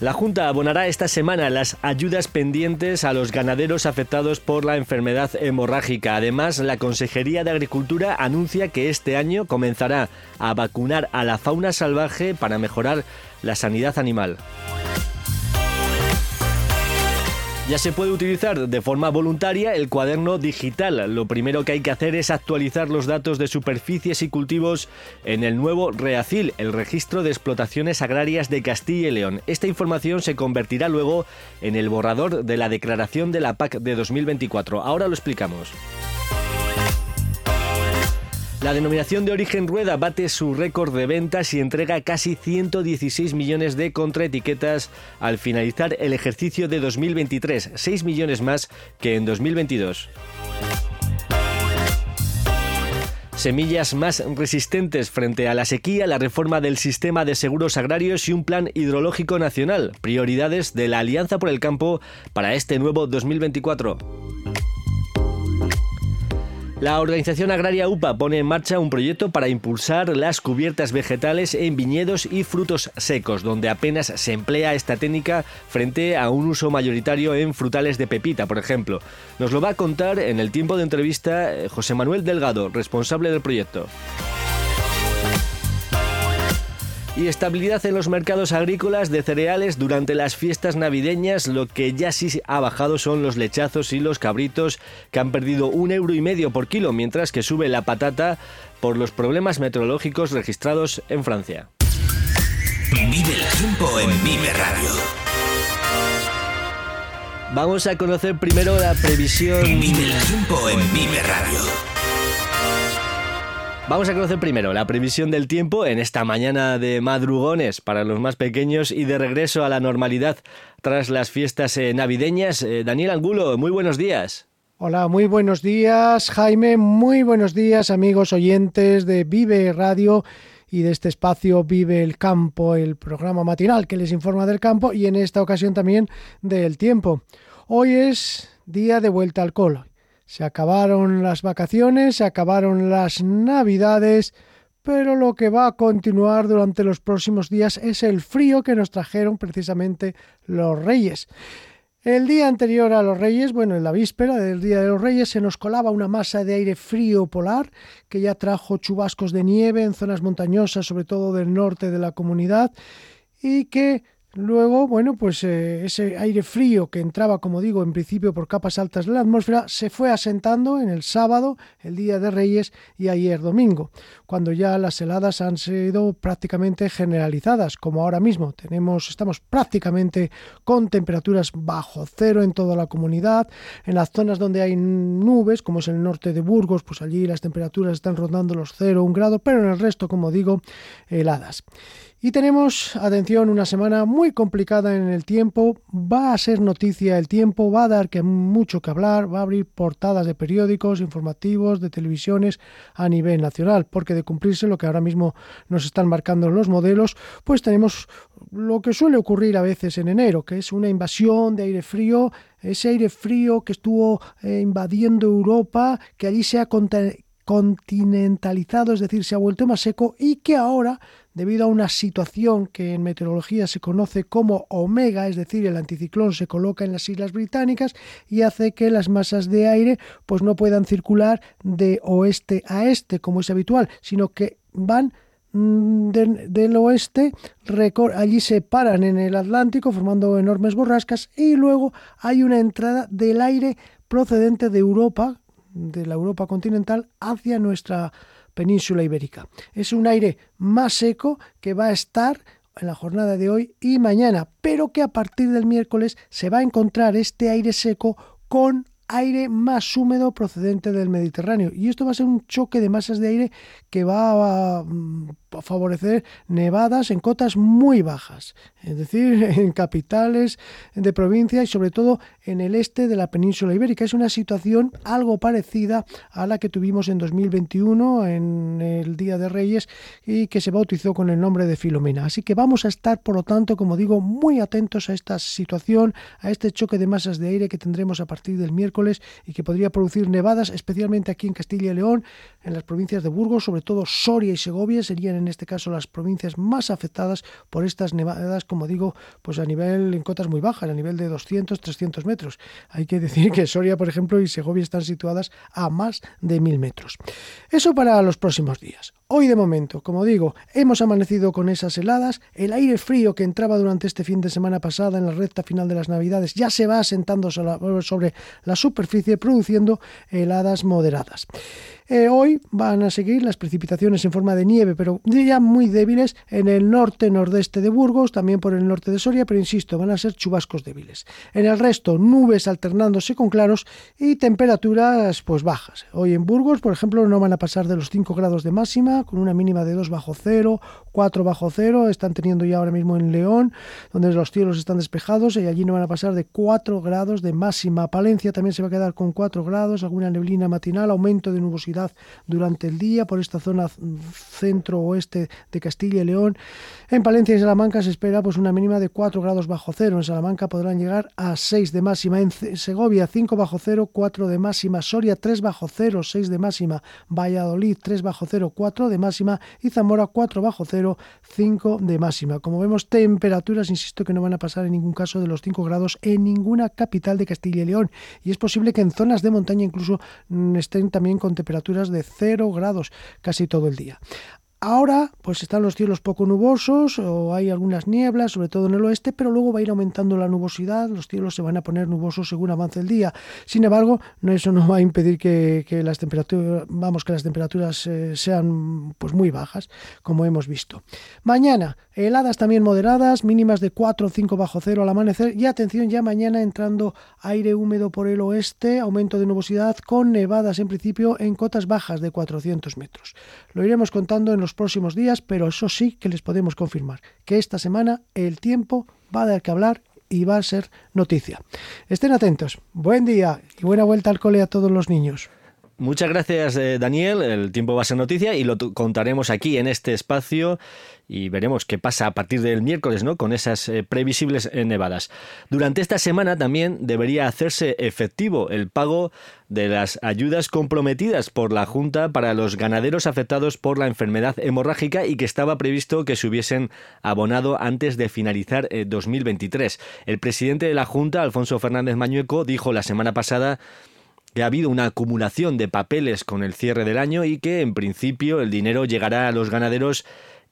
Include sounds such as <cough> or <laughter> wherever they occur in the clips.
La Junta abonará esta semana las ayudas pendientes a los ganaderos afectados por la enfermedad hemorrágica. Además, la Consejería de Agricultura anuncia que este año comenzará a vacunar a la fauna salvaje para mejorar la sanidad animal. Ya se puede utilizar de forma voluntaria el cuaderno digital. Lo primero que hay que hacer es actualizar los datos de superficies y cultivos en el nuevo REACIL, el Registro de Explotaciones Agrarias de Castilla y León. Esta información se convertirá luego en el borrador de la declaración de la PAC de 2024. Ahora lo explicamos. La denominación de origen Rueda bate su récord de ventas y entrega casi 116 millones de contraetiquetas al finalizar el ejercicio de 2023, 6 millones más que en 2022 semillas más resistentes frente a la sequía, la reforma del sistema de seguros agrarios y un plan hidrológico nacional, prioridades de la Alianza por el Campo para este nuevo 2024. La organización agraria UPA pone en marcha un proyecto para impulsar las cubiertas vegetales en viñedos y frutos secos, donde apenas se emplea esta técnica frente a un uso mayoritario en frutales de pepita, por ejemplo. Nos lo va a contar en el tiempo de entrevista eh, José Manuel Delgado, responsable del proyecto y estabilidad en los mercados agrícolas de cereales durante las fiestas navideñas. Lo que ya sí ha bajado son los lechazos y los cabritos que han perdido un euro y medio por kilo, mientras que sube la patata por los problemas meteorológicos registrados en Francia. Vive el tiempo en Vive Radio. Vamos a conocer primero la previsión. Vive el tiempo en Vive Radio. Vamos a conocer primero la previsión del tiempo en esta mañana de madrugones para los más pequeños y de regreso a la normalidad tras las fiestas eh, navideñas. Eh, Daniel Angulo, muy buenos días. Hola, muy buenos días, Jaime. Muy buenos días, amigos oyentes de Vive Radio y de este espacio Vive el Campo, el programa matinal que les informa del campo y en esta ocasión también del tiempo. Hoy es día de vuelta al colo se acabaron las vacaciones, se acabaron las navidades, pero lo que va a continuar durante los próximos días es el frío que nos trajeron precisamente los reyes. El día anterior a los Reyes, bueno, en la víspera del Día de los Reyes, se nos colaba una masa de aire frío polar que ya trajo chubascos de nieve en zonas montañosas, sobre todo del norte de la comunidad, y que Luego, bueno, pues eh, ese aire frío que entraba, como digo, en principio por capas altas de la atmósfera, se fue asentando en el sábado, el día de Reyes y ayer domingo, cuando ya las heladas han sido prácticamente generalizadas, como ahora mismo. Tenemos, estamos prácticamente con temperaturas bajo cero en toda la comunidad. En las zonas donde hay nubes, como es el norte de Burgos, pues allí las temperaturas están rondando los cero, un grado, pero en el resto, como digo, heladas. Y tenemos, atención, una semana muy complicada en el tiempo. Va a ser noticia el tiempo, va a dar que mucho que hablar, va a abrir portadas de periódicos, informativos, de televisiones a nivel nacional, porque de cumplirse lo que ahora mismo nos están marcando los modelos, pues tenemos lo que suele ocurrir a veces en enero, que es una invasión de aire frío, ese aire frío que estuvo eh, invadiendo Europa, que allí se ha continentalizado, es decir, se ha vuelto más seco y que ahora debido a una situación que en meteorología se conoce como omega, es decir, el anticiclón se coloca en las Islas Británicas y hace que las masas de aire pues no puedan circular de oeste a este como es habitual, sino que van mm, del oeste, allí se paran en el Atlántico formando enormes borrascas y luego hay una entrada del aire procedente de Europa, de la Europa continental, hacia nuestra península ibérica. Es un aire más seco que va a estar en la jornada de hoy y mañana, pero que a partir del miércoles se va a encontrar este aire seco con aire más húmedo procedente del Mediterráneo. Y esto va a ser un choque de masas de aire que va a mm, favorecer nevadas en cotas muy bajas, es decir, <laughs> en capitales de provincia y sobre todo en el este de la península ibérica. Es una situación algo parecida a la que tuvimos en 2021 en el Día de Reyes y que se bautizó con el nombre de Filomena. Así que vamos a estar, por lo tanto, como digo, muy atentos a esta situación, a este choque de masas de aire que tendremos a partir del miércoles y que podría producir nevadas, especialmente aquí en Castilla y León, en las provincias de Burgos, sobre todo Soria y Segovia serían en este caso las provincias más afectadas por estas nevadas, como digo, pues a nivel en cotas muy bajas, a nivel de 200, 300 metros. Hay que decir que Soria, por ejemplo, y Segovia están situadas a más de 1000 metros. Eso para los próximos días. Hoy de momento, como digo, hemos amanecido con esas heladas, el aire frío que entraba durante este fin de semana pasada en la recta final de las Navidades ya se va asentando sobre la superficie produciendo heladas moderadas. Eh, hoy van a seguir las precipitaciones en forma de nieve, pero ya muy débiles en el norte-nordeste de Burgos, también por el norte de Soria, pero insisto, van a ser chubascos débiles. En el resto, nubes alternándose con claros y temperaturas pues bajas. Hoy en Burgos, por ejemplo, no van a pasar de los 5 grados de máxima, con una mínima de 2 bajo cero, 4 bajo cero, están teniendo ya ahora mismo en León, donde los cielos están despejados y allí no van a pasar de 4 grados de máxima. Palencia también se va a quedar con 4 grados, alguna neblina matinal, aumento de nubosidad durante el día por esta zona centro-oeste de Castilla y León. En Palencia y Salamanca se espera pues una mínima de 4 grados bajo cero. En Salamanca podrán llegar a 6 de máxima. En Segovia 5 bajo cero, 4 de máxima. Soria 3 bajo cero, 6 de máxima. Valladolid 3 bajo cero, 4 de máxima. Y Zamora 4 bajo cero, 5 de máxima. Como vemos, temperaturas, insisto, que no van a pasar en ningún caso de los 5 grados en ninguna capital de Castilla y León. Y es posible que en zonas de montaña incluso mm, estén también con temperaturas de 0 grados casi todo el día. Ahora, pues están los cielos poco nubosos o hay algunas nieblas, sobre todo en el oeste, pero luego va a ir aumentando la nubosidad, los cielos se van a poner nubosos según avance el día. Sin embargo, eso no va a impedir que, las temperaturas, vamos, que las temperaturas eh, sean pues muy bajas, como hemos visto. Mañana, heladas también moderadas, mínimas de 4 o 5 bajo cero al amanecer y atención ya mañana entrando aire húmedo por el oeste, aumento de nubosidad con nevadas en principio en cotas bajas de 400 metros. Lo iremos contando en los próximos días, pero eso sí que les podemos confirmar, que esta semana el tiempo va a dar que hablar y va a ser noticia. Estén atentos. Buen día y buena vuelta al cole a todos los niños. Muchas gracias, eh, Daniel. El tiempo va a ser noticia y lo contaremos aquí en este espacio y veremos qué pasa a partir del miércoles, ¿no? Con esas eh, previsibles eh, nevadas. Durante esta semana también debería hacerse efectivo el pago de las ayudas comprometidas por la Junta para los ganaderos afectados por la enfermedad hemorrágica y que estaba previsto que se hubiesen abonado antes de finalizar 2023. El presidente de la Junta, Alfonso Fernández Mañueco, dijo la semana pasada que ha habido una acumulación de papeles con el cierre del año y que en principio el dinero llegará a los ganaderos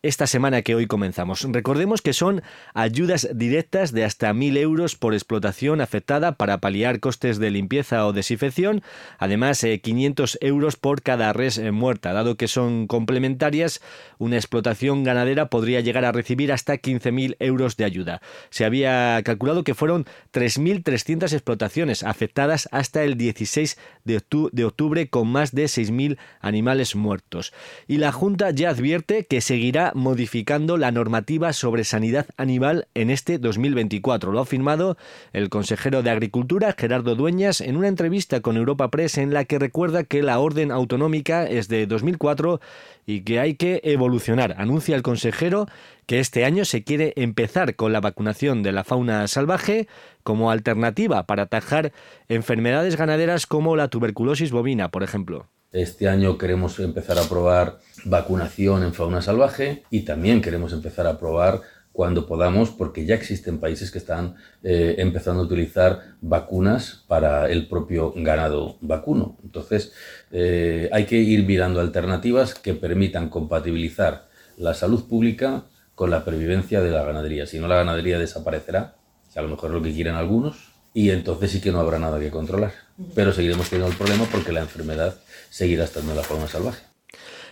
esta semana que hoy comenzamos. Recordemos que son ayudas directas de hasta 1.000 euros por explotación afectada para paliar costes de limpieza o desinfección, además 500 eh, euros por cada res eh, muerta. Dado que son complementarias, una explotación ganadera podría llegar a recibir hasta 15.000 euros de ayuda. Se había calculado que fueron 3.300 explotaciones afectadas hasta el 16 de octubre con más de 6.000 animales muertos. Y la Junta ya advierte que seguirá modificando la normativa sobre sanidad animal en este 2024. Lo ha afirmado el consejero de Agricultura, Gerardo Dueñas, en una entrevista con Europa Press en la que recuerda que la orden autonómica es de 2004 y que hay que evolucionar. Anuncia el consejero que este año se quiere empezar con la vacunación de la fauna salvaje como alternativa para atajar enfermedades ganaderas como la tuberculosis bovina, por ejemplo. Este año queremos empezar a probar vacunación en fauna salvaje y también queremos empezar a probar cuando podamos, porque ya existen países que están eh, empezando a utilizar vacunas para el propio ganado vacuno. Entonces, eh, hay que ir mirando alternativas que permitan compatibilizar la salud pública con la pervivencia de la ganadería. Si no, la ganadería desaparecerá, a lo mejor es lo que quieren algunos, y entonces sí que no habrá nada que controlar. Pero seguiremos teniendo el problema porque la enfermedad seguirá estando en la forma salvaje.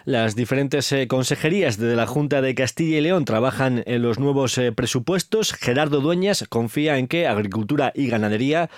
Las diferentes eh, consejerías de la Junta de Castilla y León trabajan en los nuevos eh, presupuestos. Gerardo Dueñas confía en que Agricultura y Ganadería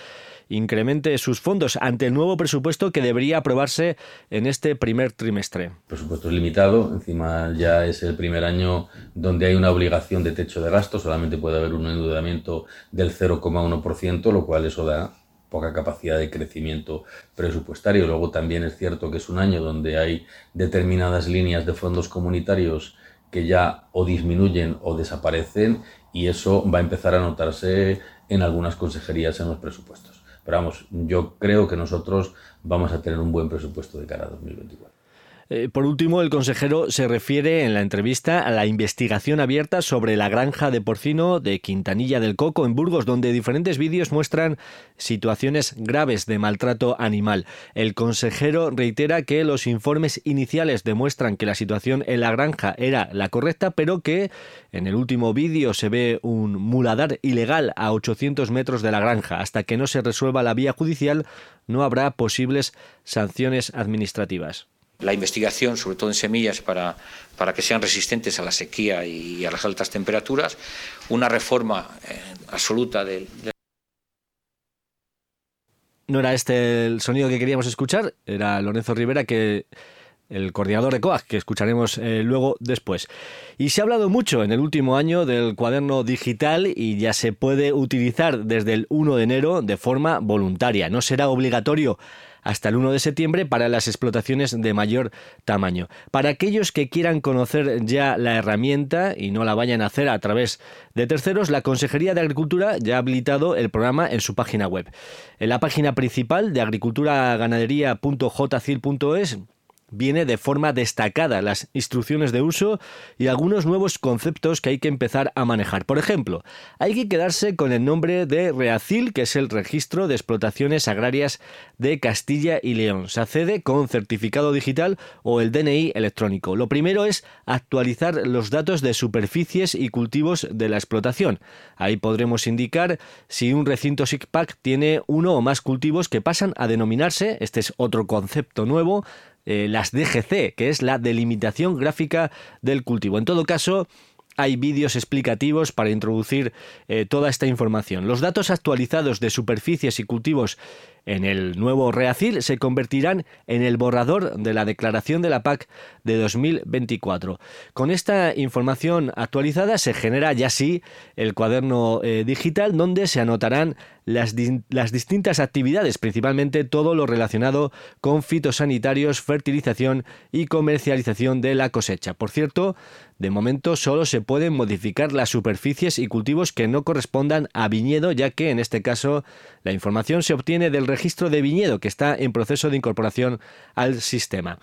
incremente sus fondos ante el nuevo presupuesto que debería aprobarse en este primer trimestre. Presupuesto es limitado, encima ya es el primer año donde hay una obligación de techo de gasto, solamente puede haber un endeudamiento del 0,1%, lo cual eso da poca capacidad de crecimiento presupuestario. Luego también es cierto que es un año donde hay determinadas líneas de fondos comunitarios que ya o disminuyen o desaparecen y eso va a empezar a notarse en algunas consejerías en los presupuestos. Pero vamos, yo creo que nosotros vamos a tener un buen presupuesto de cara a 2024. Eh, por último, el consejero se refiere en la entrevista a la investigación abierta sobre la granja de porcino de Quintanilla del Coco en Burgos, donde diferentes vídeos muestran situaciones graves de maltrato animal. El consejero reitera que los informes iniciales demuestran que la situación en la granja era la correcta, pero que en el último vídeo se ve un muladar ilegal a 800 metros de la granja. Hasta que no se resuelva la vía judicial, no habrá posibles sanciones administrativas la investigación, sobre todo en semillas, para, para, que sean resistentes a la sequía y a las altas temperaturas, una reforma eh, absoluta del... No era este el sonido que queríamos escuchar, era Lorenzo Rivera que el coordinador de COAG, que escucharemos eh, luego después. Y se ha hablado mucho en el último año del cuaderno digital y ya se puede utilizar desde el 1 de enero de forma voluntaria. No será obligatorio hasta el 1 de septiembre para las explotaciones de mayor tamaño. Para aquellos que quieran conocer ya la herramienta y no la vayan a hacer a través de terceros, la Consejería de Agricultura ya ha habilitado el programa en su página web. En la página principal de agriculturaganadería.jcil.es viene de forma destacada las instrucciones de uso y algunos nuevos conceptos que hay que empezar a manejar. Por ejemplo, hay que quedarse con el nombre de REACIL, que es el Registro de Explotaciones Agrarias de Castilla y León. Se accede con certificado digital o el DNI electrónico. Lo primero es actualizar los datos de superficies y cultivos de la explotación. Ahí podremos indicar si un recinto SICPAC tiene uno o más cultivos que pasan a denominarse, este es otro concepto nuevo, eh, las DGC, que es la delimitación gráfica del cultivo. En todo caso, hay vídeos explicativos para introducir eh, toda esta información. Los datos actualizados de superficies y cultivos en el nuevo REACIL se convertirán en el borrador de la declaración de la PAC de 2024. Con esta información actualizada se genera ya sí el cuaderno eh, digital donde se anotarán las, las, distintas actividades, principalmente todo lo relacionado con fitosanitarios, fertilización y comercialización de la cosecha. Por cierto, de momento solo se pueden modificar las superficies y cultivos que no correspondan a viñedo, ya que en este caso la información se obtiene del registro de viñedo que está en proceso de incorporación al sistema.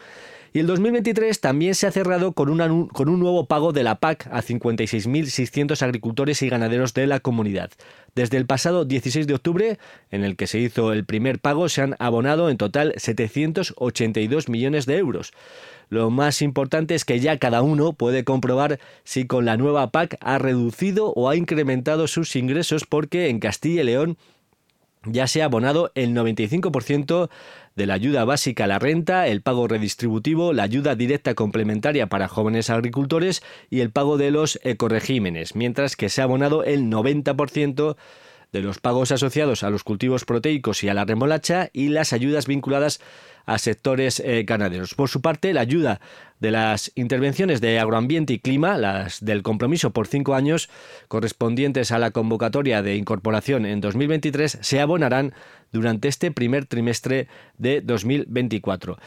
Y el 2023 también se ha cerrado con, un nuevo pago de la PAC a 56.600 agricultores y ganaderos de la comunidad. Desde el pasado 16 de octubre, en el que se hizo el primer pago, se han abonado en total 782 millones de euros. Lo más importante es que ya cada uno puede comprobar si con la nueva PAC ha reducido o ha incrementado sus ingresos porque en Castilla y León ya se ha abonado el 95% de la ayuda básica a la renta, el pago redistributivo, la ayuda directa complementaria para jóvenes agricultores y el pago de los ecoregímenes, mientras que se ha abonado el 90% de los pagos asociados a los cultivos proteicos y a la remolacha y las ayudas vinculadas sectores eh, ganaderos. Por su parte, la ayuda de las intervenciones de agroambiente y clima, las del compromiso por cinco años correspondientes a la convocatoria de incorporación en 2023, se abonarán durante este primer trimestre de 2024.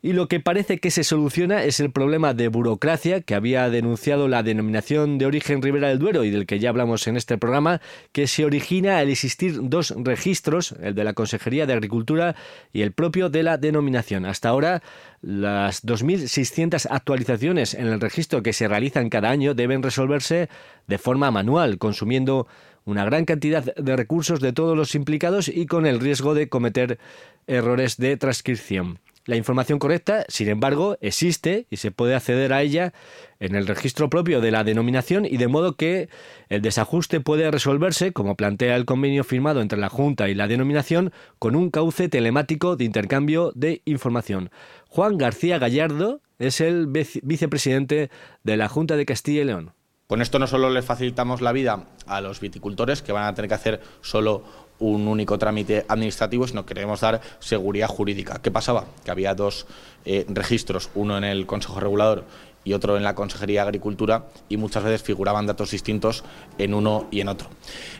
Y lo que parece que se soluciona es el problema de burocracia que había denunciado la denominación de origen Ribera del Duero y del que ya hablamos en este programa, que se origina al existir dos registros, el de la Consejería de Agricultura y el propio de la denominación. Hasta ahora, las 2.600 actualizaciones en el registro que se realizan cada año deben resolverse de forma manual, consumiendo una gran cantidad de recursos de todos los implicados y con el riesgo de cometer errores de transcripción. La información correcta, sin embargo, existe y se puede acceder a ella en el registro propio de la denominación y de modo que el desajuste puede resolverse, como plantea el convenio firmado entre la Junta y la denominación, con un cauce telemático de intercambio de información. Juan García Gallardo es el vicepresidente de la Junta de Castilla y León. Con esto no solo les facilitamos la vida a los viticultores, que van a tener que hacer solo un único trámite administrativo, sino que queremos dar seguridad jurídica. ¿Qué pasaba? Que había dos eh, registros, uno en el Consejo Regulador y otro en la Consejería de Agricultura y muchas veces figuraban datos distintos en uno y en otro.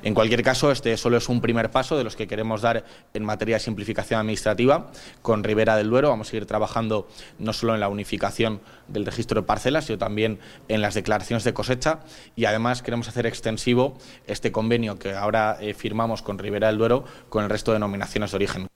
En cualquier caso, este solo es un primer paso de los que queremos dar en materia de simplificación administrativa. Con Ribera del Duero vamos a ir trabajando no solo en la unificación del registro de parcelas, sino también en las declaraciones de cosecha y además queremos hacer extensivo este convenio que ahora eh, firmamos con Ribera del Duero con el resto de denominaciones de origen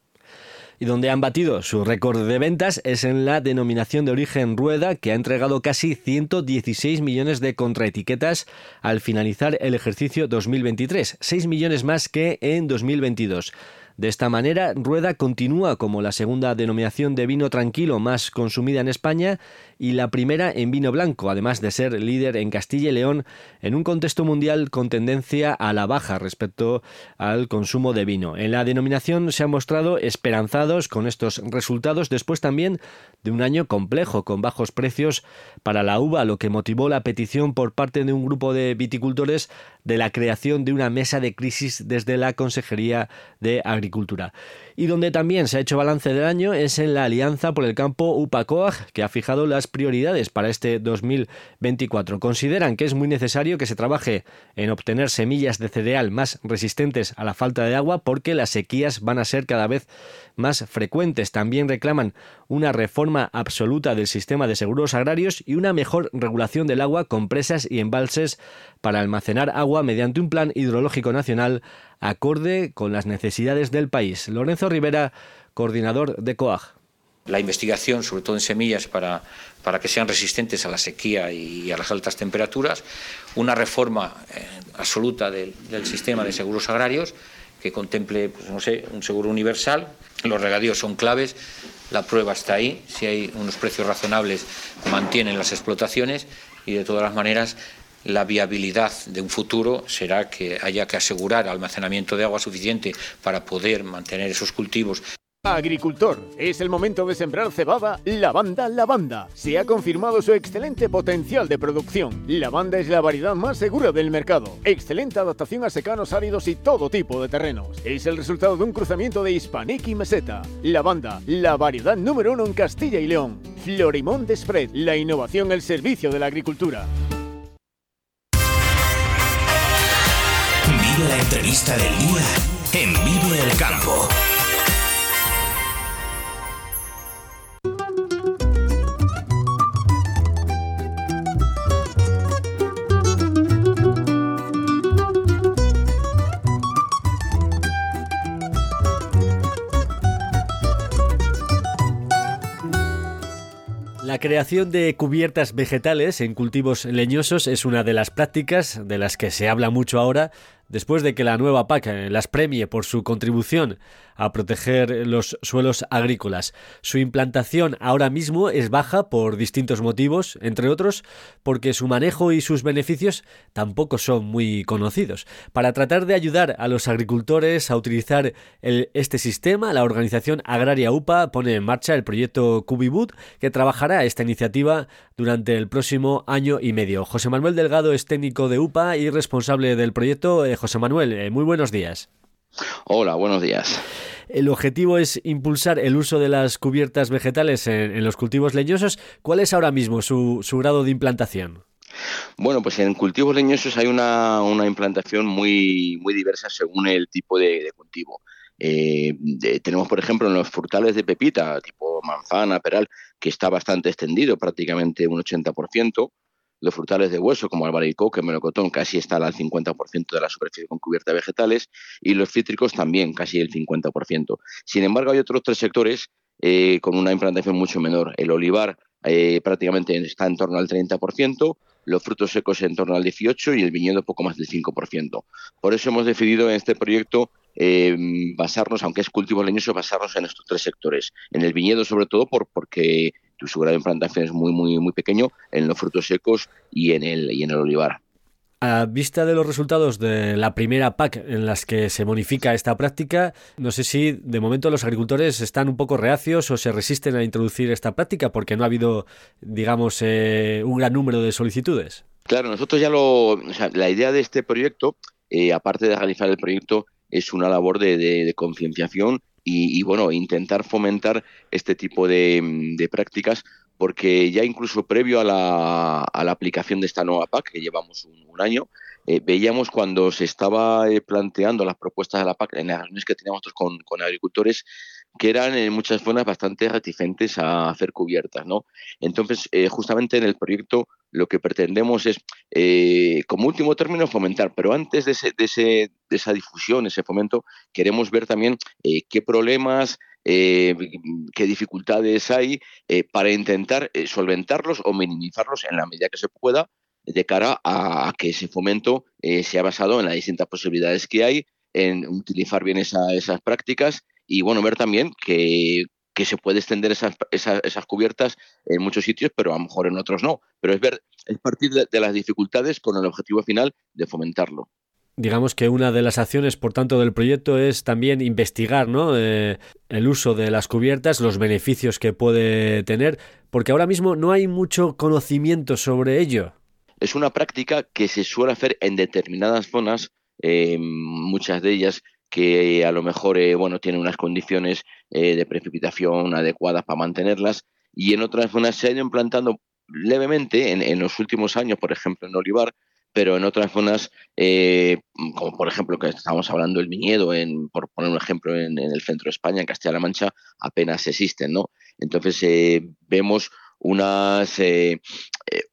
y donde han batido su récord de ventas es en la denominación de origen Rueda, que ha entregado casi 116 millones de contraetiquetas al finalizar el ejercicio 2023, 6 millones más que en 2022. De esta manera, Rueda continúa como la segunda denominación de vino tranquilo más consumida en España y la primera en vino blanco, además de ser líder en Castilla y León en un contexto mundial con tendencia a la baja respecto al consumo de vino. En la denominación se han mostrado esperanzados con estos resultados después también de un año complejo con bajos precios para la uva, lo que motivó la petición por parte de un grupo de viticultores de la creación de una mesa de crisis desde la Consejería de Agricultura. Y donde también se ha hecho balance del año es en la Alianza por el Campo UPACOAG, que ha fijado las prioridades para este 2024. Consideran que es muy necesario que se trabaje en obtener semillas de cereal más resistentes a la falta de agua porque las sequías van a ser cada vez más frecuentes. También reclaman una reforma absoluta del sistema de seguros agrarios y una mejor regulación del agua con presas y embalses para almacenar agua mediante un plan hidrológico nacional acorde con las necesidades del país. Lorenzo Rivera, coordinador de COAG. La investigación, sobre todo en semillas, para, para que sean resistentes a la sequía y a las altas temperaturas, una reforma eh, absoluta del, sistema de seguros agrarios que contemple, pues, no sé, un seguro universal. Los regadíos son claves, la prueba está ahí, si hay unos precios razonables mantienen las explotaciones y de todas las maneras la viabilidad de un futuro será que haya que asegurar almacenamiento de agua suficiente para poder mantener esos cultivos. Agricultor, es el momento de sembrar cebada Lavanda Lavanda. Se ha confirmado su excelente potencial de producción. Lavanda es la variedad más segura del mercado. Excelente adaptación a secanos áridos y todo tipo de terrenos. Es el resultado de un cruzamiento de Hispanic y Meseta. Lavanda, la variedad número uno en Castilla y León. Florimón de Spread, la innovación al servicio de la agricultura. La entrevista del día en Vive el Campo. La creación de cubiertas vegetales en cultivos leñosos es una de las prácticas de las que se habla mucho ahora después de que la nueva PAC las premie por su contribución a proteger los suelos agrícolas. Su implantación ahora mismo es baja por distintos motivos, entre otros porque su manejo y sus beneficios tampoco son muy conocidos. Para tratar de ayudar a los agricultores a utilizar este sistema, la organización agraria UPA pone en marcha el proyecto Cubibut que trabajará esta iniciativa durante el próximo año y medio. José Manuel Delgado es técnico de UPA y responsable del proyecto. Eh, José Manuel, eh, muy buenos días. Hola, buenos días. El objetivo es impulsar el uso de las cubiertas vegetales en, los cultivos leñosos. ¿Cuál es ahora mismo su, grado de implantación? Bueno, pues en cultivos leñosos hay una, implantación muy, muy diversa según el tipo de, cultivo. tenemos, por ejemplo, en los frutales de pepita, tipo manzana, peral, que está bastante extendido, prácticamente un 80%. Los frutales de hueso, como albaricoque, melocotón, casi está al 50% de la superficie con cubierta de vegetales. Y los cítricos también, casi el 50%. Sin embargo, hay otros tres sectores eh, con una implantación mucho menor. El olivar eh, prácticamente está en torno al 30%, los frutos secos en torno al 18% y el viñedo poco más del 5%. Por eso hemos decidido en este proyecto eh, basarnos, aunque es cultivo leñoso, basarnos en estos tres sectores. En el viñedo sobre todo por, porque su grado de implantación es muy, muy, muy pequeño, en los frutos secos y en el, y en el olivar. A vista de los resultados de la primera PAC en las que se modifica esta práctica, no sé si de momento los agricultores están un poco reacios o se resisten a introducir esta práctica porque no ha habido, digamos, eh, un gran número de solicitudes. Claro, nosotros ya lo. O sea, la idea de este proyecto, eh, aparte de realizar el proyecto, es una labor de, concienciación y, bueno, intentar fomentar este tipo de, de prácticas porque ya incluso previo a la, a la aplicación de esta nueva PAC, que llevamos un, año, eh, veíamos cuando se estaba eh, planteando las propuestas de la PAC en las reuniones que teníamos con, con, agricultores, que eran en muchas zonas bastante reticentes a hacer cubiertas. ¿no? Entonces, eh, justamente en el proyecto lo que pretendemos es, como último término, fomentar, pero antes de, ese, de, ese, de esa difusión, ese fomento, queremos ver también qué problemas, eh, qué dificultades hay eh, para intentar eh, solventarlos o minimizarlos en la medida que se pueda de cara a, que ese fomento sea basado en las distintas posibilidades que hay, en utilizar bien esas prácticas y bueno, ver también que, se puede extender esas, esas, cubiertas en muchos sitios, pero a lo mejor en otros no. Pero es ver, es partir de las dificultades con el objetivo final de fomentarlo. Digamos que una de las acciones, por tanto, del proyecto es también investigar ¿no? Eh, el uso de las cubiertas, los beneficios que puede tener, porque ahora mismo no hay mucho conocimiento sobre ello. Es una práctica que se suele hacer en determinadas zonas, eh, muchas de ellas que a lo mejor eh, bueno, tienen unas condiciones de precipitación adecuadas para mantenerlas, y en otras zonas se ha ido implantando levemente en, en los últimos años, por ejemplo en Olivar, pero en otras zonas, eh, como por ejemplo que estamos hablando del viñedo, en, por poner un ejemplo, en, el centro de España, en Castilla-La Mancha, apenas existen, ¿no? Entonces eh, vemos unas, eh,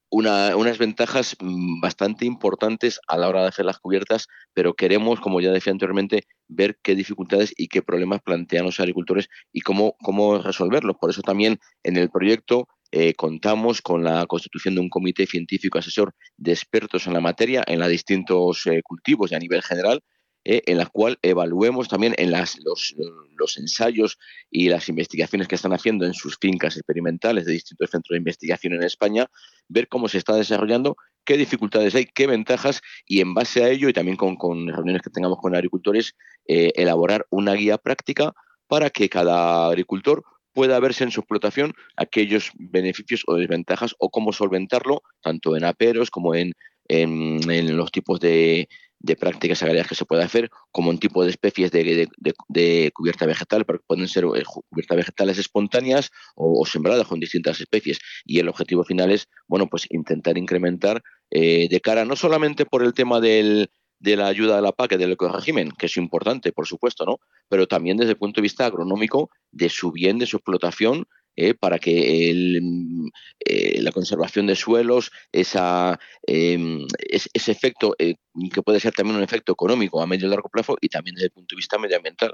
unas ventajas mm, bastante importantes a la hora de hacer las cubiertas, pero queremos, como ya decía anteriormente, ver qué dificultades y qué problemas plantean los agricultores y cómo, cómo resolverlos. Por eso también en el proyecto eh, contamos con la constitución de un comité científico asesor de expertos en la materia, en los distintos eh, cultivos y a nivel general, eh, en la cual evaluemos también en las, los, los, ensayos y las investigaciones que están haciendo en sus fincas experimentales de distintos centros de investigación en España, ver cómo se está desarrollando, qué dificultades hay, qué ventajas y en base a ello y también con, con reuniones que tengamos con agricultores, elaborar una guía práctica para que cada agricultor pueda verse en su explotación aquellos beneficios o desventajas o cómo solventarlo, tanto en aperos como en, en, los tipos de, de, prácticas agrarias que se puede hacer, como en tipo de especies de, cubierta vegetal, porque pueden ser eh, cubiertas vegetales espontáneas o, sembradas con distintas especies. Y el objetivo final es, bueno, pues intentar incrementar eh, de cara no solamente por el tema del, de la ayuda de la PAC del ecorégimen, que es importante, por supuesto, ¿no? Pero también desde el punto de vista agronómico, de su bien, de su explotación, eh, para que eh, la conservación de suelos, esa, em, ese efecto, eh, que puede ser también un efecto económico a medio y largo plazo, y también desde el punto de vista medioambiental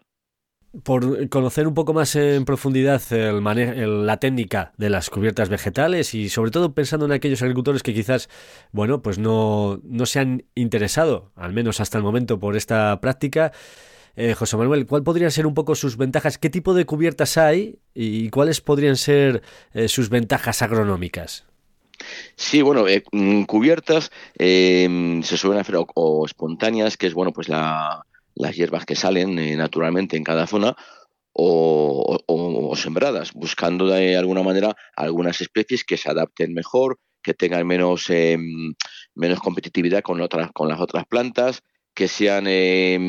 por conocer un poco más en profundidad el la técnica de las cubiertas vegetales y sobre todo pensando en aquellos agricultores que quizás, bueno, pues no, no se han interesado, al menos hasta el momento, por esta práctica. Eh, José Manuel, ¿cuál podrían ser un poco sus ventajas? ¿Qué tipo de cubiertas hay y cuáles podrían ser eh, sus ventajas agronómicas? Sí, bueno, eh, mm, cubiertas se suelen hacer o espontáneas, que es bueno, pues la, las hierbas que salen eh, naturalmente en cada zona o, sembradas, buscando de alguna manera algunas especies que se adapten mejor, que tengan menos, em, menos competitividad con, otras, con las otras plantas, que sean em,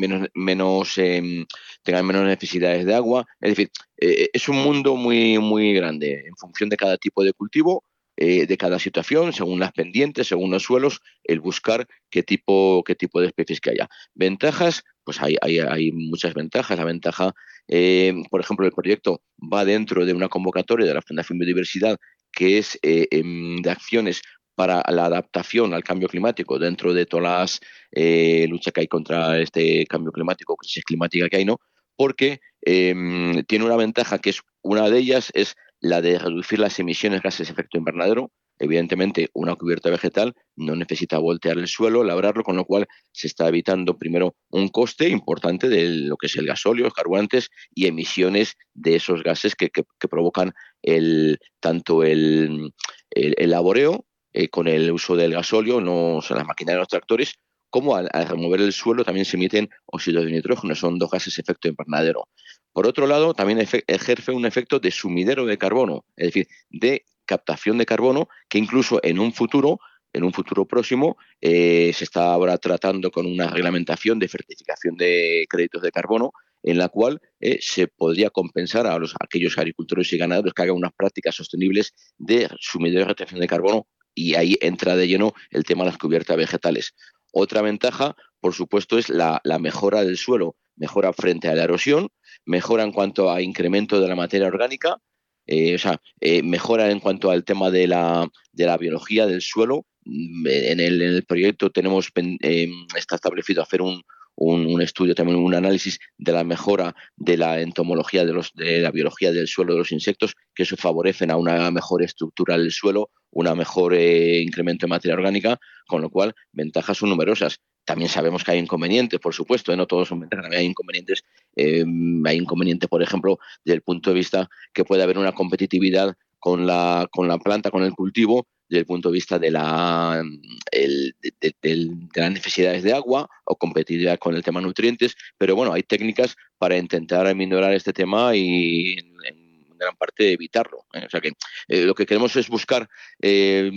menos, menos em, tengan menos necesidades de agua. Es decir, eh, es un mundo muy, muy grande en función de cada tipo de cultivo eh, de cada situación, según las pendientes, según los suelos, el buscar qué tipo, qué tipo de especies que haya. Ventajas, pues hay, hay, muchas ventajas. La ventaja, eh, por ejemplo, el proyecto va dentro de una convocatoria de la Fundación Biodiversidad que es eh, em, de acciones para la adaptación al cambio climático dentro de todas las eh, luchas que hay contra este cambio climático, crisis climática que hay, ¿no? Porque em, tiene una ventaja que es una de ellas es la de reducir las emisiones de gases de efecto invernadero. Evidentemente, una cubierta vegetal no necesita voltear el suelo, labrarlo, con lo cual se está evitando primero un coste importante de lo que es el gasóleo, los carburantes y emisiones de esos gases que, provocan el, tanto el, el laboreo eh, con el uso del gasóleo, no son las máquinas de los tractores, como al, remover el suelo también se emiten óxidos de nitrógeno, son dos gases efecto invernadero. Por otro lado, también ejerce un efecto de sumidero de carbono, es decir, de captación de carbono que incluso en un futuro en un futuro próximo eh, se está ahora tratando con una reglamentación de certificación de créditos de carbono en la cual eh, se podría compensar a, los, aquellos agricultores y ganaderos que hagan unas prácticas sostenibles de sumidero de retención de carbono y ahí entra de lleno el tema de las cubiertas vegetales. Otra ventaja, por supuesto, es la, mejora del suelo, mejora frente a la erosión, mejora en cuanto a incremento de la materia orgánica, eh, o sea, eh, mejora en cuanto al tema de la, de la biología del suelo. Mm, en el, proyecto tenemos eh, está establecido hacer un, un, estudio, también un análisis de la mejora de la entomología, de, los, de la biología del suelo de los insectos, que eso favorecen a una mejor estructura del suelo, una mejor eh, incremento de materia orgánica, con lo cual ventajas son numerosas. También sabemos que hay inconvenientes, por supuesto, ¿eh? no todos son ventajas, hay inconvenientes. Eh, hay inconvenientes, por ejemplo, desde el punto de vista que puede haber una competitividad con la, con la planta, con el cultivo, desde el punto de vista de, la, de, las necesidades de agua o competitividad con el tema nutrientes, pero bueno, hay técnicas para intentar aminorar este tema y en, gran parte evitarlo. ¿eh? O sea que eh, lo que queremos es buscar eh,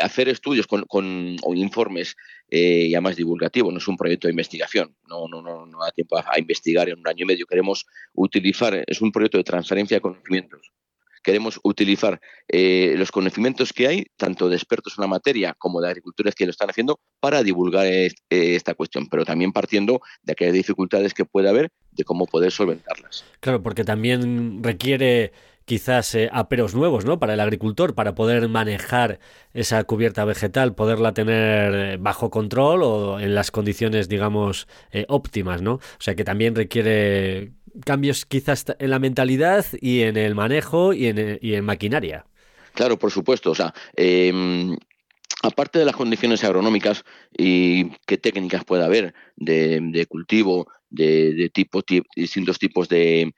hacer estudios con, con o informes ya más divulgativos, no es un proyecto de investigación, no, no, no, no da tiempo a, investigar en un año y medio, queremos utilizar, es un proyecto de transferencia de conocimientos queremos utilizar eh, los conocimientos que hay, tanto de expertos en la materia como de agricultores que lo están haciendo, para divulgar eh, esta cuestión, pero también partiendo de aquellas dificultades que puede haber de cómo poder solventarlas. Claro, porque también requiere quizás eh, aperos nuevos ¿no? para el agricultor, para poder manejar esa cubierta vegetal, poderla tener bajo control o en las condiciones, digamos, óptimas. ¿no? O sea que también requiere cambios quizás en la mentalidad y en el manejo y en, y en maquinaria. Claro, por supuesto. O sea, em, aparte de las condiciones agronómicas y qué técnicas puede haber de, cultivo, de, tipo, distintos tipos de,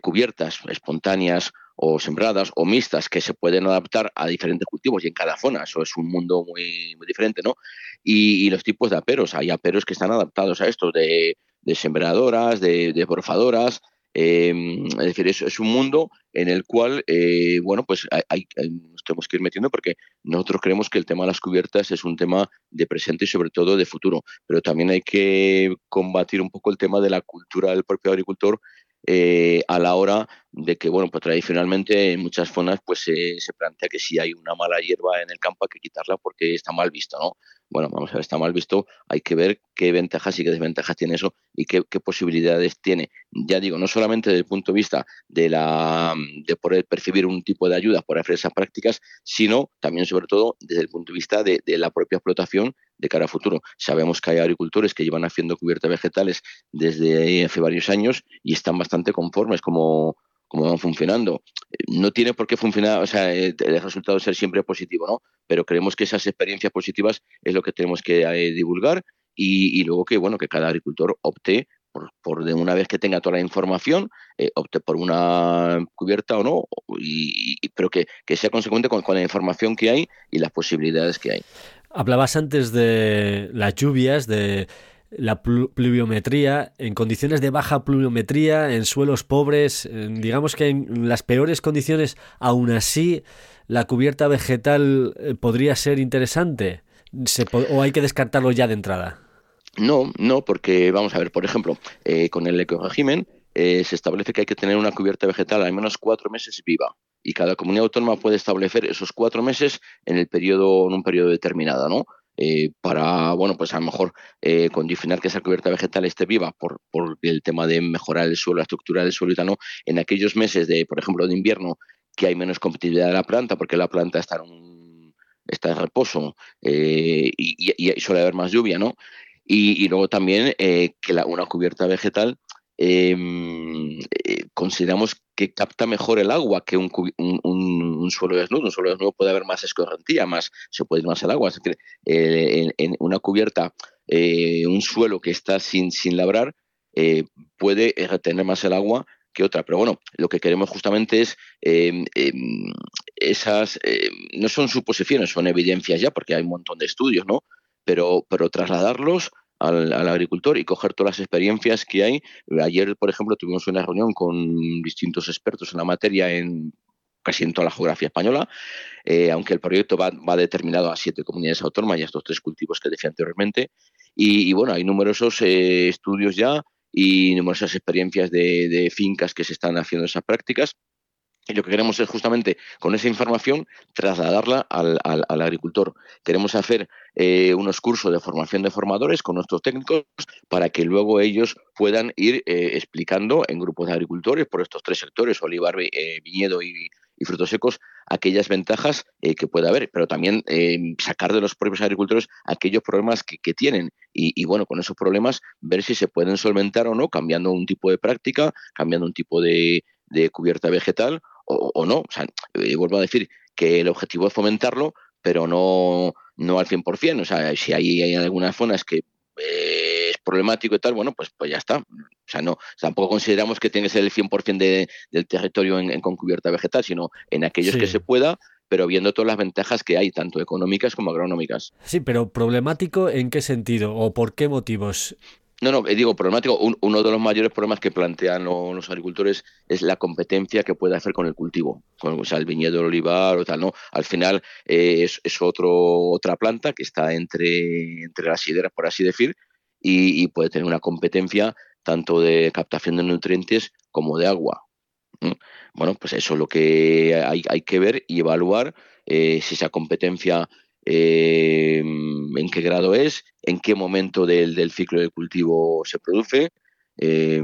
cubiertas espontáneas o sembradas o mixtas que se pueden adaptar a diferentes cultivos y en cada zona. Eso es un mundo muy, muy diferente, ¿no? Y, y, los tipos de aperos. Hay aperos que están adaptados a esto, de de sembradoras, de, de porfadoras. Em, es decir, es, es, un mundo en el cual, eh, bueno, pues hay, nos tenemos que ir metiendo porque nosotros creemos que el tema de las cubiertas es un tema de presente y sobre todo de futuro, pero también hay que combatir un poco el tema de la cultura del propio agricultor eh, a la hora de que, bueno, pues tradicionalmente en muchas zonas pues se plantea que si hay una mala hierba en el campo hay que quitarla porque está mal visto, ¿no? Bueno, vamos a ver, está mal visto, hay que ver qué ventajas y qué desventajas tiene eso y qué, posibilidades tiene. Ya digo, no solamente desde el punto de vista de, la, de poder percibir un tipo de ayuda por hacer esas prácticas, sino también, sobre todo, desde el punto de vista de, la propia explotación de cara a futuro. Sabemos que hay agricultores que llevan haciendo cubiertas vegetales desde hace varios años y están bastante conformes como, como van funcionando. No tiene por qué funcionar, o sea, el resultado ser siempre positivo, ¿no? Pero creemos que esas experiencias positivas es lo que tenemos que eh, divulgar y, luego que, bueno, que cada agricultor opte por, de una vez que tenga toda la información, eh, opte por una cubierta o no, y, pero que, sea consecuente con, la información que hay y las posibilidades que hay. Hablabas antes de las lluvias, de la pluviometría, en condiciones de baja pluviometría, en suelos pobres, digamos que en las peores condiciones, aún así la cubierta vegetal eh, podría ser interesante. ¿O hay que descartarlo ya de entrada? No, no, porque vamos a ver, por ejemplo, eh, con el ecorégimen eh, se establece que hay que tener una cubierta vegetal al menos cuatro meses viva y cada comunidad autónoma puede establecer esos cuatro meses en el periodo, en un periodo determinado, ¿no? Eh, para, bueno, pues a lo mejor eh, condicionar que esa cubierta vegetal esté viva por, por, el tema de mejorar el suelo, la estructura del suelo y tal. En aquellos meses de, por ejemplo, de invierno, que hay menos competitividad de la planta, porque la planta está en, un, está en reposo y, y, suele haber más lluvia, ¿no? Y, luego también que la, una cubierta vegetal Em, eh, consideramos que capta mejor el agua que un, un, suelo desnudo. Un suelo desnudo puede haber más escorrentía, más se puede ir más el agua. Es decir, eh, en, una cubierta, eh, un suelo que está sin, sin labrar puede retener más el agua que otra. Pero bueno, lo que queremos justamente es em, esas, no son suposiciones, son evidencias ya, porque hay un montón de estudios, ¿no? Pero, pero trasladarlos al, agricultor y coger todas las experiencias que hay. Ayer, por ejemplo, tuvimos una reunión con distintos expertos en la materia en casi en toda la geografía española, eh, aunque el proyecto va, determinado a siete comunidades autónomas y a estos tres cultivos que decía anteriormente. Y, bueno, hay numerosos eh, estudios ya y numerosas experiencias de, fincas que se están haciendo esas prácticas. Y lo que queremos es justamente con esa información trasladarla al, agricultor. Queremos hacer eh, unos cursos de formación de formadores con nuestros técnicos para que luego ellos puedan ir eh, explicando en grupos de agricultores por estos tres sectores, olivar, eh, viñedo y, frutos secos, aquellas ventajas que pueda haber, pero también sacar de los propios agricultores aquellos problemas que, tienen y, y, bueno, con esos problemas ver si se pueden solventar o no, cambiando un tipo de práctica, cambiando un tipo de, de cubierta vegetal o, no. O sea, eh, vuelvo a decir que el objetivo es fomentarlo, pero no, no al 100%. O sea, si hay, hay algunas zonas que eh, es problemático y tal, bueno, pues, pues ya está. O sea, no, tampoco consideramos que tiene que ser el 100% de, del territorio en, con cubierta vegetal, sino en aquellos que se pueda, pero viendo todas las ventajas que hay, tanto económicas como agronómicas. Sí, pero problemático en qué sentido o por qué motivos? No, no, eh, digo, problemático. uno de los mayores problemas que plantean los, agricultores es la competencia que puede hacer con el cultivo, con el viñedo, el olivar o tal, ¿no? Al final eh, es, otra planta que está entre, las hideras, por así decir, y, puede tener una competencia tanto de captación de nutrientes como de agua. Bueno, pues eso es lo que hay, hay que ver y evaluar eh, si esa competencia eh, en qué grado es, en qué momento del, ciclo de cultivo se produce. Eh,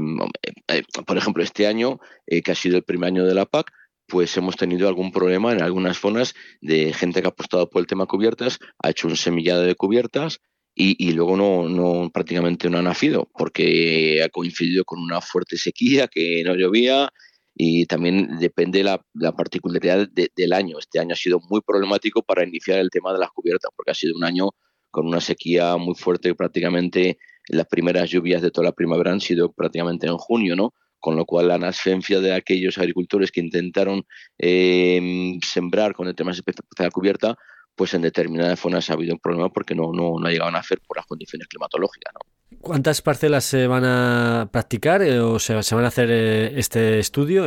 eh, por ejemplo, este año, que ha sido el primer año de la PAC, pues hemos tenido algún problema en algunas zonas de gente que ha apostado por el tema cubiertas, ha hecho un semillado de cubiertas y, luego no, no, prácticamente no ha nacido porque ha coincidido con una fuerte sequía que no llovía y también depende la, la particularidad del año. Este año ha sido muy problemático para iniciar el tema de las cubiertas, porque ha sido un año con una sequía muy fuerte, prácticamente las primeras lluvias de toda la primavera han sido prácticamente en junio, ¿no? Con lo cual la nascencia de aquellos agricultores que intentaron em, sembrar con el tema de la cubierta, pues en determinadas zonas ha habido un problema porque no, no, no llegado a nacer por las condiciones climatológicas, ¿no? ¿Cuántas parcelas se van a practicar eh, o se, van a hacer eh, este estudio?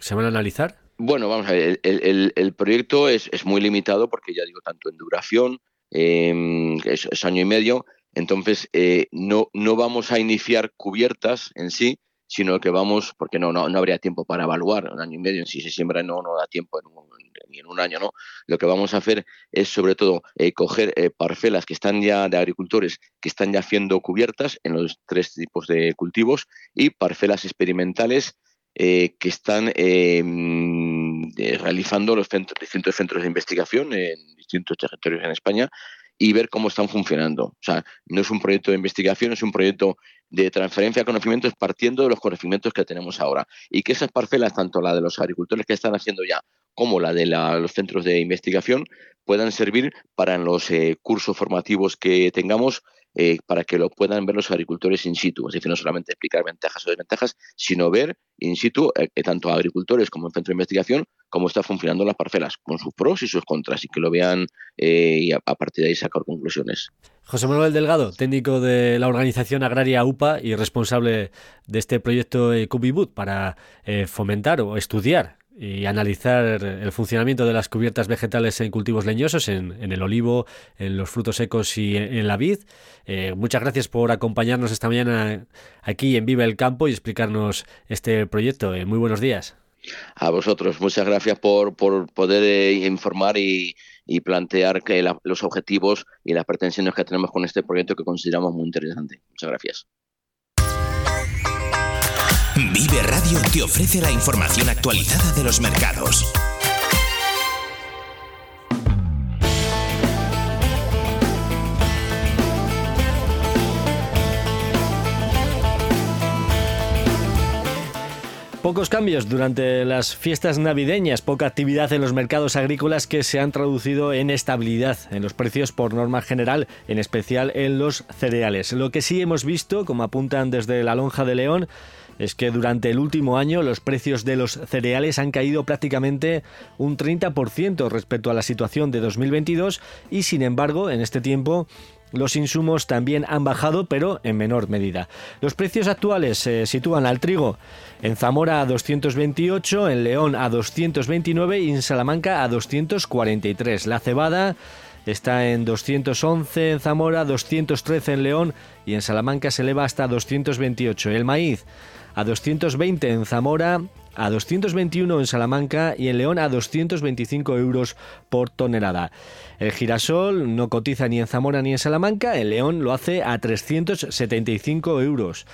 ¿Se van a analizar? Bueno, vamos a ver, el, proyecto es, muy limitado porque ya digo, tanto en duración, em, es, año y medio, entonces eh, no, no vamos a iniciar cubiertas en sí, sino que vamos, porque no, no, no habría tiempo para evaluar, un año y medio, si se siembra no, no da tiempo en un, ni en un año, ¿no? Lo que vamos a hacer es sobre todo eh, coger eh, parcelas que están ya de agricultores que están ya haciendo cubiertas en los tres tipos de cultivos y parcelas experimentales eh, que están em, realizando los distintos centros de investigación en distintos territorios en España y ver cómo están funcionando. O sea, no es un proyecto de investigación, es un proyecto de transferencia de conocimientos partiendo de los conocimientos que tenemos ahora. Y que esas parcelas, tanto la de los agricultores que están haciendo ya como la de los centros de investigación, puedan servir para los eh, cursos formativos que tengamos eh, para que lo puedan ver los agricultores in situ. Es decir, no solamente explicar ventajas o desventajas, sino ver in situ, eh, tanto a agricultores como en centro de investigación, cómo está funcionando las parcelas, con sus pros y sus contras, y que lo vean y a, partir de ahí sacar conclusiones. José Manuel Delgado, técnico de la organización agraria UPA y responsable de este proyecto Cubibut para fomentar o estudiar y analizar el funcionamiento de las cubiertas vegetales en cultivos leñosos, en, el olivo, en los frutos secos y en, la vid. Eh, muchas gracias por acompañarnos esta mañana aquí en Vive el Campo y explicarnos este proyecto. Eh, muy buenos días. A vosotros, muchas gracias por, por poder eh, informar y, y plantear que los objetivos y las pretensiones que tenemos con este proyecto que consideramos muy interesante. Muchas gracias. Vive Radio te ofrece la información actualizada de los mercados. Pocos cambios durante las fiestas navideñas, poca actividad en los mercados agrícolas que se han traducido en estabilidad en los precios por norma general, en especial en los cereales. Lo que sí hemos visto, como apuntan desde la lonja de León, es que durante el último año los precios de los cereales han caído prácticamente un 30% respecto a la situación de 2022 y sin embargo en este tiempo los insumos también han bajado, pero en menor medida. Los precios actuales se sitúan al trigo en Zamora a 228, en León a 229 y en Salamanca a 243. La cebada está en 211 en Zamora, 213 en León y en Salamanca se eleva hasta 228. El maíz a 220 en Zamora, a 221 en Salamanca y en León a 225 euros por tonelada. El girasol no cotiza ni en Zamora ni en Salamanca, en León lo hace a 375 euros.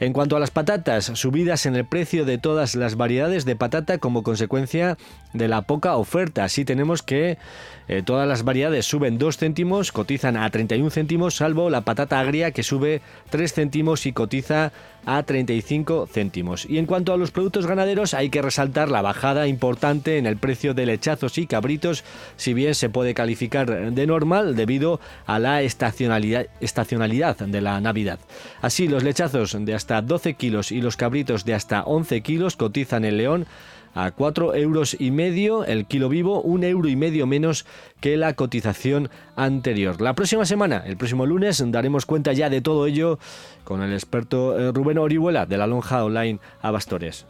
En cuanto a las patatas, subidas en el precio de todas las variedades de patata como consecuencia de la poca oferta. Así tenemos que eh, todas las variedades suben 2 céntimos, cotizan a 31 céntimos, salvo la patata agria que sube 3 céntimos y cotiza a 35 céntimos. Y en cuanto a los productos ganaderos, hay que resaltar la bajada importante en el precio de lechazos y cabritos, si bien se puede calificar de normal debido a la estacionalidad, estacionalidad de la Navidad. Así, los lechazos de hasta 12 kilos y los cabritos de hasta 11 kilos cotizan en León a 4 euros y medio el kilo vivo, un euro y medio menos que la cotización anterior. La próxima semana, el próximo lunes, daremos cuenta ya de todo ello con el experto eh, Rubén Orihuela de la lonja online Abastores.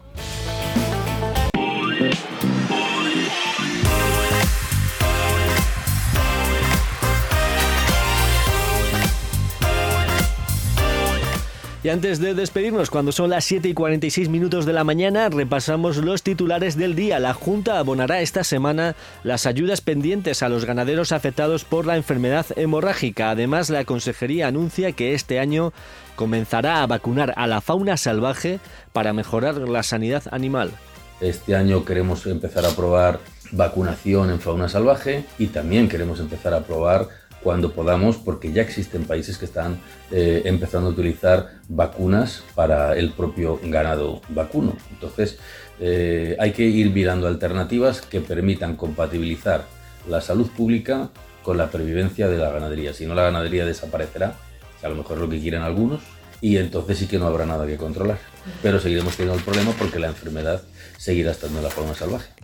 Y antes de despedirnos, cuando son las 7 y 46 minutos de la mañana, repasamos los titulares del día. La Junta abonará esta semana las ayudas pendientes a los ganaderos afectados por la enfermedad hemorrágica. Además, la Consejería anuncia que este año comenzará a vacunar a la fauna salvaje para mejorar la sanidad animal. Este año queremos empezar a probar vacunación en fauna salvaje y también queremos empezar a probar cuando podamos, porque ya existen países que están eh, empezando a utilizar vacunas para el propio ganado vacuno. Entonces, eh, hay que ir mirando alternativas que permitan compatibilizar la salud pública con la pervivencia de la ganadería. Si no, la ganadería desaparecerá, que a lo mejor es lo que quieren algunos, y entonces sí que no habrá nada que controlar. Pero seguiremos teniendo el problema porque la enfermedad seguirá estando en la forma salvaje.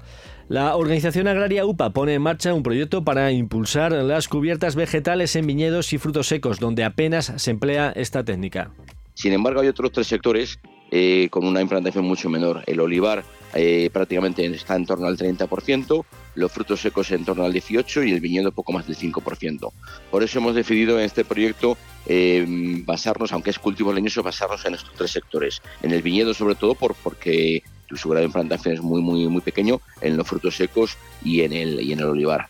La organización agraria UPA pone en marcha un proyecto para impulsar las cubiertas vegetales en viñedos y frutos secos, donde apenas se emplea esta técnica. Sin embargo, hay otros tres sectores eh, con una implantación mucho menor. El olivar eh, prácticamente está en torno al 30%, los frutos secos en torno al 18% y el viñedo poco más del 5%. Por eso hemos decidido en este proyecto eh, basarnos, aunque es cultivo leñoso, basarnos en estos tres sectores. En el viñedo sobre todo por, porque su grado de implantación es muy, muy, muy pequeño en los frutos secos y en el, y en el olivar.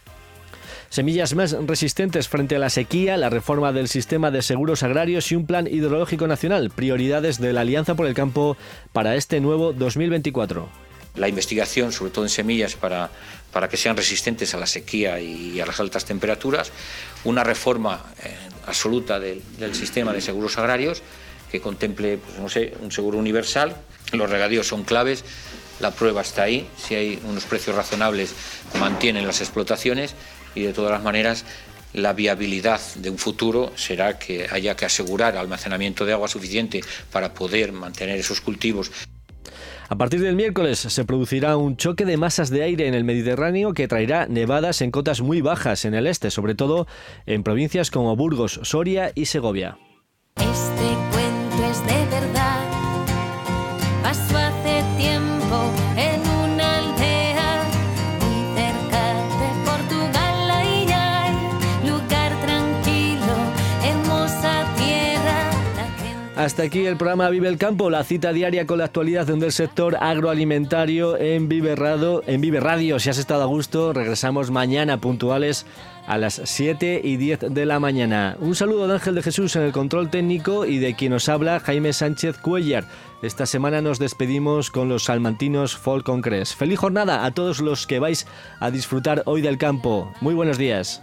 Semillas más resistentes frente a la sequía, la reforma del sistema de seguros agrarios y un plan hidrológico nacional, prioridades de la Alianza por el Campo para este nuevo 2024. La investigación, sobre todo en semillas, para, para que sean resistentes a la sequía y a las altas temperaturas, una reforma eh, absoluta del, del sistema de seguros agrarios que contemple, pues, no sé, un seguro universal. Los regadíos son claves, la prueba está ahí, si hay unos precios razonables mantienen las explotaciones y de todas las maneras la viabilidad de un futuro será que haya que asegurar almacenamiento de agua suficiente para poder mantener esos cultivos. A partir del miércoles se producirá un choque de masas de aire en el Mediterráneo que traerá nevadas en cotas muy bajas en el este, sobre todo en provincias como Burgos, Soria y Segovia. Hasta aquí el programa Vive el Campo, la cita diaria con la actualidad del sector agroalimentario en Vive Radio. En Vive Radio, si has estado a gusto, regresamos mañana puntuales a las 7 y 10 de la mañana. Un saludo de Ángel de Jesús en el control técnico y de quien nos habla Jaime Sánchez Cuellar. Esta semana nos despedimos con los salmantinos Folk Concres. Feliz jornada a todos los que vais a disfrutar hoy del campo. Muy buenos días.